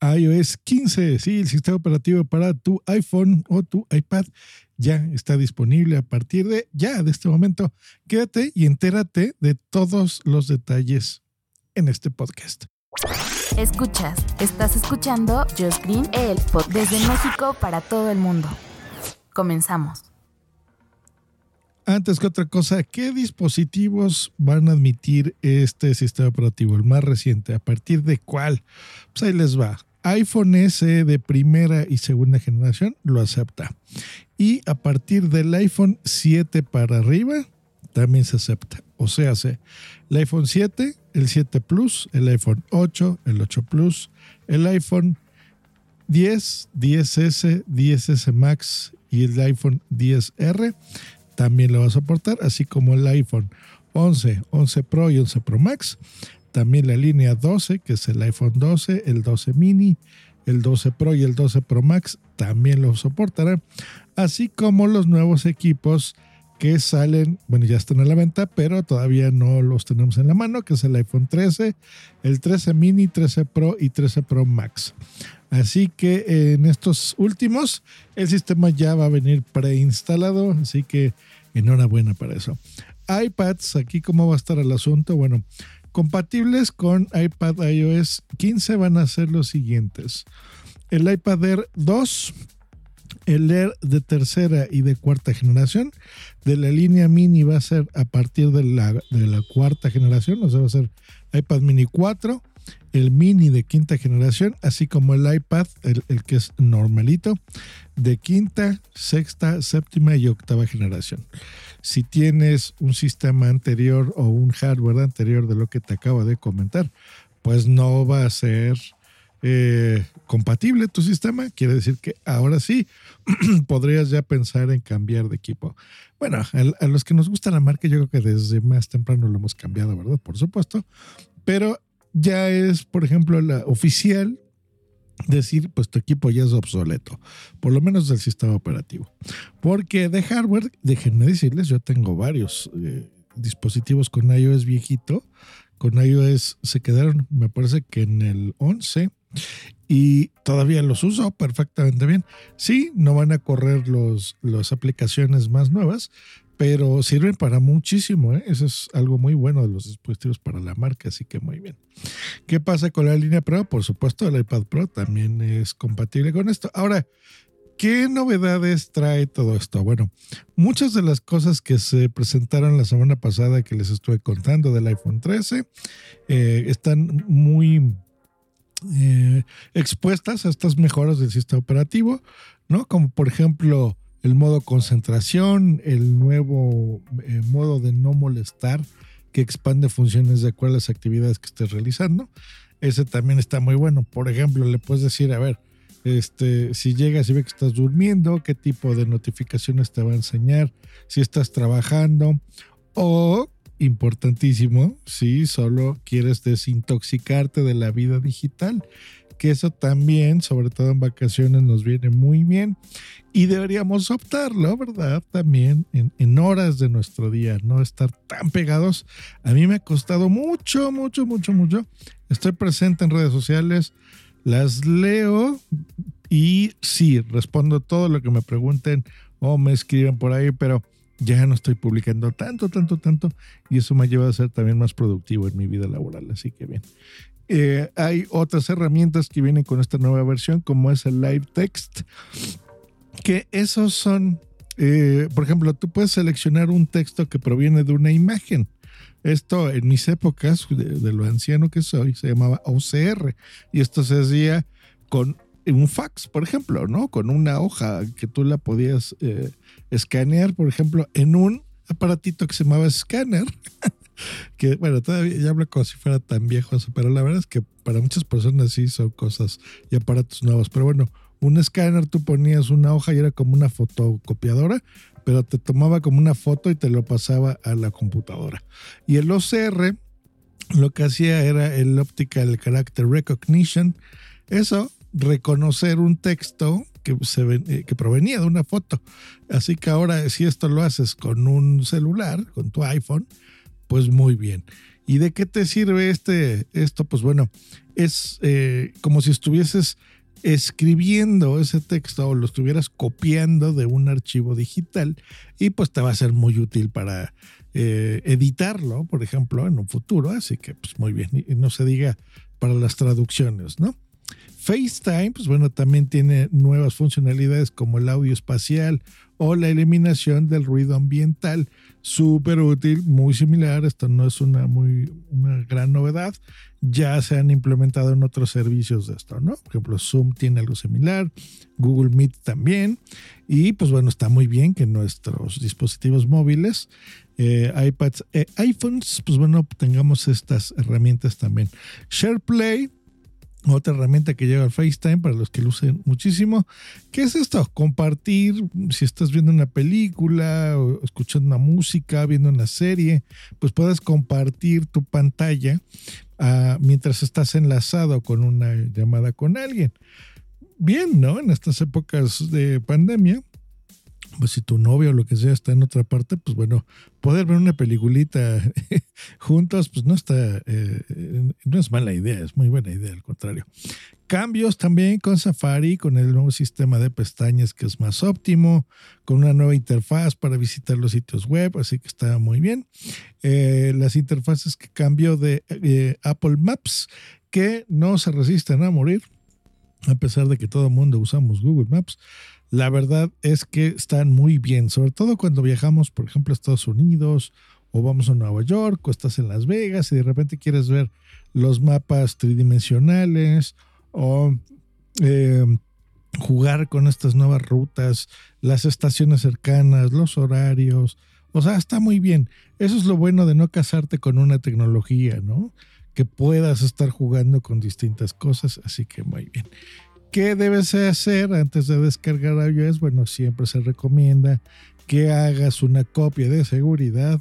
iOS 15, sí, el sistema operativo para tu iPhone o tu iPad ya está disponible a partir de ya de este momento. Quédate y entérate de todos los detalles en este podcast. Escuchas, estás escuchando Just Green, el pod desde México para todo el mundo. Comenzamos. Antes que otra cosa, ¿qué dispositivos van a admitir este sistema operativo, el más reciente? ¿A partir de cuál? Pues ahí les va. iPhone S de primera y segunda generación lo acepta. Y a partir del iPhone 7 para arriba también se acepta. O sea, el iPhone 7, el 7 Plus, el iPhone 8, el 8 Plus, el iPhone 10, 10S, 10S Max y el iPhone 10R también lo va a soportar, así como el iPhone 11, 11 Pro y 11 Pro Max. También la línea 12, que es el iPhone 12, el 12 mini, el 12 Pro y el 12 Pro Max también lo soportarán, así como los nuevos equipos que salen, bueno, ya están a la venta, pero todavía no los tenemos en la mano, que es el iPhone 13, el 13 mini, 13 Pro y 13 Pro Max. Así que en estos últimos el sistema ya va a venir preinstalado, así que enhorabuena para eso. iPads, aquí cómo va a estar el asunto. Bueno, compatibles con iPad iOS 15 van a ser los siguientes. El iPad Air 2, el Air de tercera y de cuarta generación. De la línea mini va a ser a partir de la, de la cuarta generación, o sea, va a ser iPad mini 4 el mini de quinta generación, así como el iPad, el, que es normalito, de quinta, sexta, séptima y octava generación. Si tienes un sistema anterior o un hardware anterior de lo que te acabo de comentar, pues no va a ser eh, compatible tu sistema. Quiere decir que ahora sí podrías ya pensar en cambiar de equipo. Bueno, a, a los que nos gusta la marca, yo creo que desde más temprano lo hemos cambiado, ¿verdad? Por supuesto. Pero ya es, por ejemplo, la oficial decir, pues tu equipo ya es obsoleto, por lo menos del sistema operativo. Porque de hardware, déjenme decirles, yo tengo varios eh, dispositivos con iOS viejito, con iOS se quedaron, me parece que en el 11 y todavía los uso perfectamente bien. Sí, no van a correr los, las aplicaciones más nuevas, pero sirven para muchísimo. ¿eh? Eso es algo muy bueno de los dispositivos para la marca, así que muy bien. ¿Qué pasa con la línea Pro? Por supuesto, el iPad Pro también es compatible con esto. Ahora, ¿qué novedades trae todo esto? Bueno, muchas de las cosas que se presentaron la semana pasada que les estuve contando del iPhone 13 eh, están muy... Eh, expuestas a estas mejoras del sistema operativo, ¿no? Como por ejemplo, el modo concentración, el nuevo eh, modo de no molestar que expande funciones de acuerdo a las actividades que estés realizando. Ese también está muy bueno. Por ejemplo, le puedes decir, a ver, este, si llegas y ve que estás durmiendo, qué tipo de notificaciones te va a enseñar, si estás trabajando o, importantísimo, si solo quieres desintoxicarte de la vida digital que eso también, sobre todo en vacaciones, nos viene muy bien y deberíamos optarlo, ¿verdad? También en, horas de nuestro día, no estar tan pegados. A mí me ha costado mucho, mucho, mucho, mucho. Estoy presente en redes sociales, las leo y sí, respondo todo lo que me pregunten o me escriben por ahí, pero ya no estoy publicando tanto, tanto, tanto, y eso me ha llevado a ser también más productivo en mi vida laboral. Así que bien. Eh, hay otras herramientas que vienen con esta nueva versión, como es el Live Text, que esos son, eh, por ejemplo, tú puedes seleccionar un texto que proviene de una imagen. Esto en mis épocas, de, lo anciano que soy, se llamaba OCR, y esto se hacía con un fax, por ejemplo, ¿no? Con una hoja que tú la podías eh, escanear, por ejemplo, en un aparatito que se llamaba Scanner. que bueno, todavía ya hablo como si fuera tan viejo, pero la verdad es que para muchas personas sí son cosas y aparatos nuevos. Pero bueno, un escáner, tú ponías una hoja y era como una fotocopiadora, pero te tomaba como una foto y te lo pasaba a la computadora. Y el OCR lo que hacía era el Optical Character Recognition. Eso, reconocer un texto que, se, eh, que provenía de una foto. Así que ahora, si esto lo haces con un celular, con tu iPhone, pues muy bien. ¿Y de qué te sirve este, esto? Pues bueno, es eh, como si estuvieses escribiendo ese texto o lo estuvieras copiando de un archivo digital y pues te va a ser muy útil para eh, editarlo, por ejemplo, en un futuro. Así que pues muy bien, y no se diga para las traducciones, ¿no? FaceTime, pues bueno, también tiene nuevas funcionalidades como el audio espacial o la eliminación del ruido ambiental. Súper útil, muy similar. Esto no es una muy una gran novedad. Ya se han implementado en otros servicios de esto, ¿no? Por ejemplo, Zoom tiene algo similar, Google Meet también. Y pues bueno, está muy bien que nuestros dispositivos móviles, eh, iPads, eh, iPhones, pues bueno, tengamos estas herramientas también. SharePlay otra herramienta que lleva el FaceTime para los que lo usen muchísimo. ¿Qué es esto? Compartir, si estás viendo una película o escuchando una música, viendo una serie, pues puedes compartir tu pantalla ah, mientras estás enlazado con una llamada con alguien. Bien, ¿no? En estas épocas de pandemia, pues si tu novio o lo que sea está en otra parte, pues bueno, poder ver una peliculita juntos, pues no está, eh, no es mala idea, es muy buena idea, al contrario. Cambios también con Safari, con el nuevo sistema de pestañas que es más óptimo, con una nueva interfaz para visitar los sitios web, así que está muy bien. Eh, las interfaces que cambió de eh, Apple Maps, que no se resisten a morir, a pesar de que todo el mundo usamos Google Maps la verdad es que están muy bien, sobre todo cuando viajamos, por ejemplo, a Estados Unidos o vamos a Nueva York o estás en Las Vegas y de repente quieres ver los mapas tridimensionales o eh, jugar con estas nuevas rutas, las estaciones cercanas, los horarios. O sea, está muy bien. Eso es lo bueno de no casarte con una tecnología, ¿no? Que puedas estar jugando con distintas cosas, así que muy bien. ¿Qué debes hacer antes de descargar iOS? Bueno, siempre se recomienda que hagas una copia de seguridad.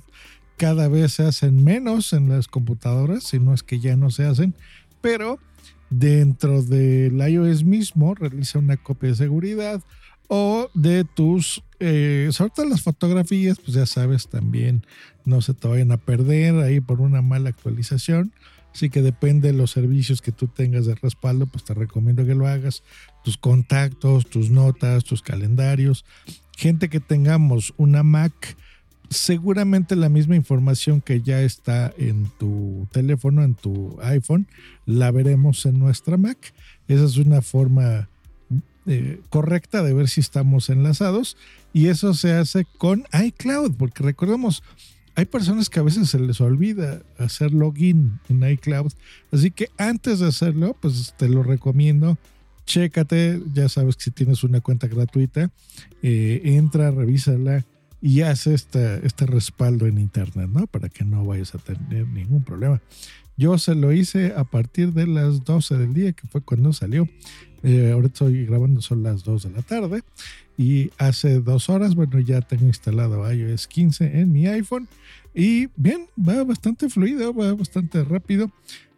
Cada vez se hacen menos en las computadoras, si no es que ya no se hacen, pero dentro del iOS mismo realiza una copia de seguridad o de tus, eh, sobre todo las fotografías, pues ya sabes también, no se te vayan a perder ahí por una mala actualización. Así que depende de los servicios que tú tengas de respaldo, pues te recomiendo que lo hagas. Tus contactos, tus notas, tus calendarios. Gente que tengamos una Mac, seguramente la misma información que ya está en tu teléfono, en tu iPhone, la veremos en nuestra Mac. Esa es una forma eh, correcta de ver si estamos enlazados y eso se hace con iCloud, porque recordemos, hay personas que a veces se les olvida hacer login en iCloud. Así que antes de hacerlo, pues te lo recomiendo. Chécate, ya sabes que si tienes una cuenta gratuita, eh, entra, revísala y haz este, este respaldo en internet, ¿no? Para que no vayas a tener ningún problema. Yo se lo hice a partir de las 12 del día, que fue cuando salió. Eh, ahora estoy grabando, son las 2 de la tarde. Y hace dos horas, bueno, ya tengo instalado iOS 15 en mi iPhone. Y bien, va bastante fluido, va bastante rápido.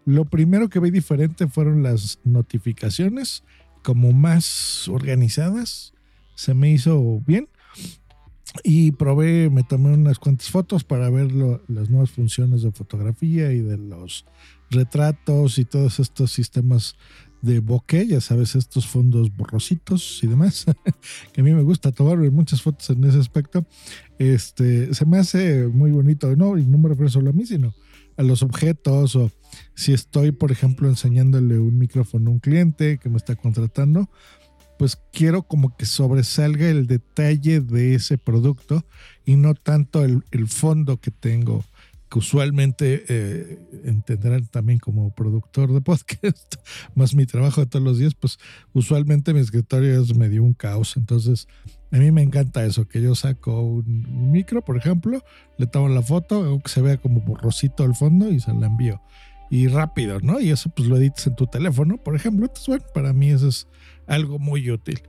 Lo primero que vi diferente fueron las notificaciones, como más organizadas. Se me hizo bien. Y probé, me tomé unas cuantas fotos para ver las nuevas funciones de fotografía y de los retratos y todos estos sistemas de bokeh, ya sabes, estos fondos borrositos y demás, que a mí me gusta tomar muchas fotos en ese aspecto. Este, se me hace muy bonito, no, y no me refiero solo a mí, sino a los objetos o si estoy, por ejemplo, enseñándole un micrófono a un cliente que me está contratando, pues quiero como que sobresalga el detalle de ese producto y no tanto el, el fondo que tengo que usualmente eh, entenderán también como productor de podcast, más mi trabajo de todos los días, pues usualmente mi escritorio es medio un caos. Entonces, A mí me encanta eso, que yo saco un, micro, por ejemplo, le tomo la foto, hago que se vea como borrosito al fondo y se la envío. Y rápido, ¿no? Y eso pues lo editas en tu teléfono, por ejemplo. Entonces, bueno, para mí eso es algo muy útil.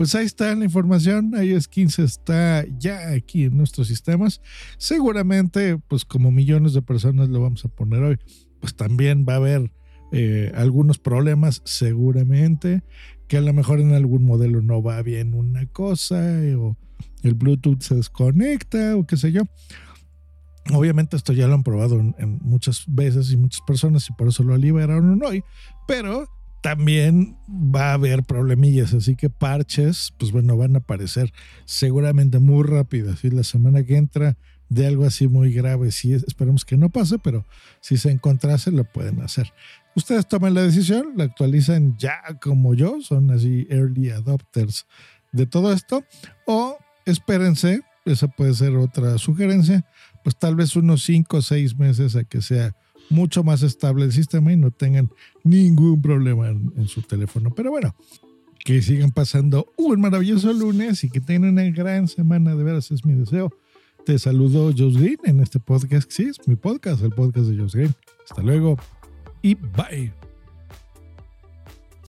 Pues ahí está la información, iOS 15 está ya aquí en nuestros sistemas. Seguramente, pues como millones de personas lo vamos a poner hoy, pues también va a haber eh, algunos problemas, seguramente, que a lo mejor en algún modelo no va bien una cosa, eh, o el Bluetooth se desconecta, o qué sé yo. Obviamente esto ya lo han probado en, en muchas veces y muchas personas y por eso lo liberaron hoy, pero también va a haber problemillas, así que parches, pues bueno, van a aparecer seguramente muy rápido. Y la semana que entra de algo así muy grave, sí, esperemos que no pase, pero si se encontrase, lo pueden hacer. Ustedes toman la decisión, la actualizan ya como yo, son así early adopters de todo esto, o espérense, esa puede ser otra sugerencia, pues tal vez unos 5 o 6 meses a que sea mucho más estable el sistema y no tengan ningún problema en, su teléfono. Pero bueno, que sigan pasando un maravilloso lunes y que tengan una gran semana, de veras es mi deseo. Te saludo Josh Green en este podcast, sí, es mi podcast, el podcast de Josh Green. Hasta luego y bye.